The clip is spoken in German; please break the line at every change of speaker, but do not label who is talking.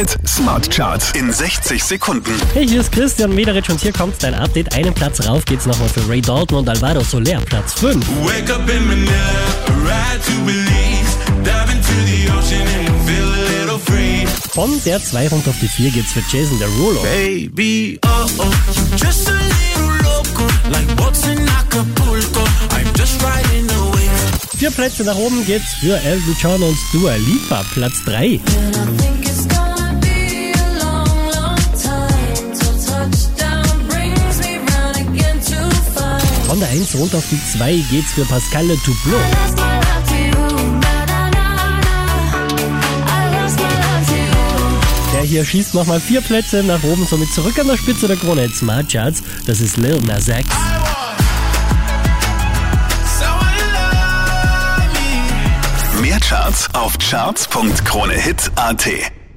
Hit Smart Charts in 60 Sekunden.
Hey, hier ist Christian Mederitsch und hier kommt dein Update. Einen Platz rauf geht's nochmal für Ray Dalton und Alvaro Soler, Platz 5.
Wake up in Manila, ride to Belize, dive into the ocean and feel a little free.
Von der 2 runter auf die 4 geht's für Jason Derulo.
Baby, oh oh, just a little loco, like boats in Acapulco. I'm just riding the wave.
Vier Plätze nach oben geht's für Elton John und Dua Lipa, Platz 3. Von der 1 runter auf die 2 geht's für Pascal Le Touplo.
Lost my love to you, na na na na. I lost my love to you.
Der hier schießt nochmal vier Plätze nach oben, somit zurück an der Spitze der Krone Smart Charts. Das ist Lil Nas X.
Mehr Charts auf charts.kronehit.at.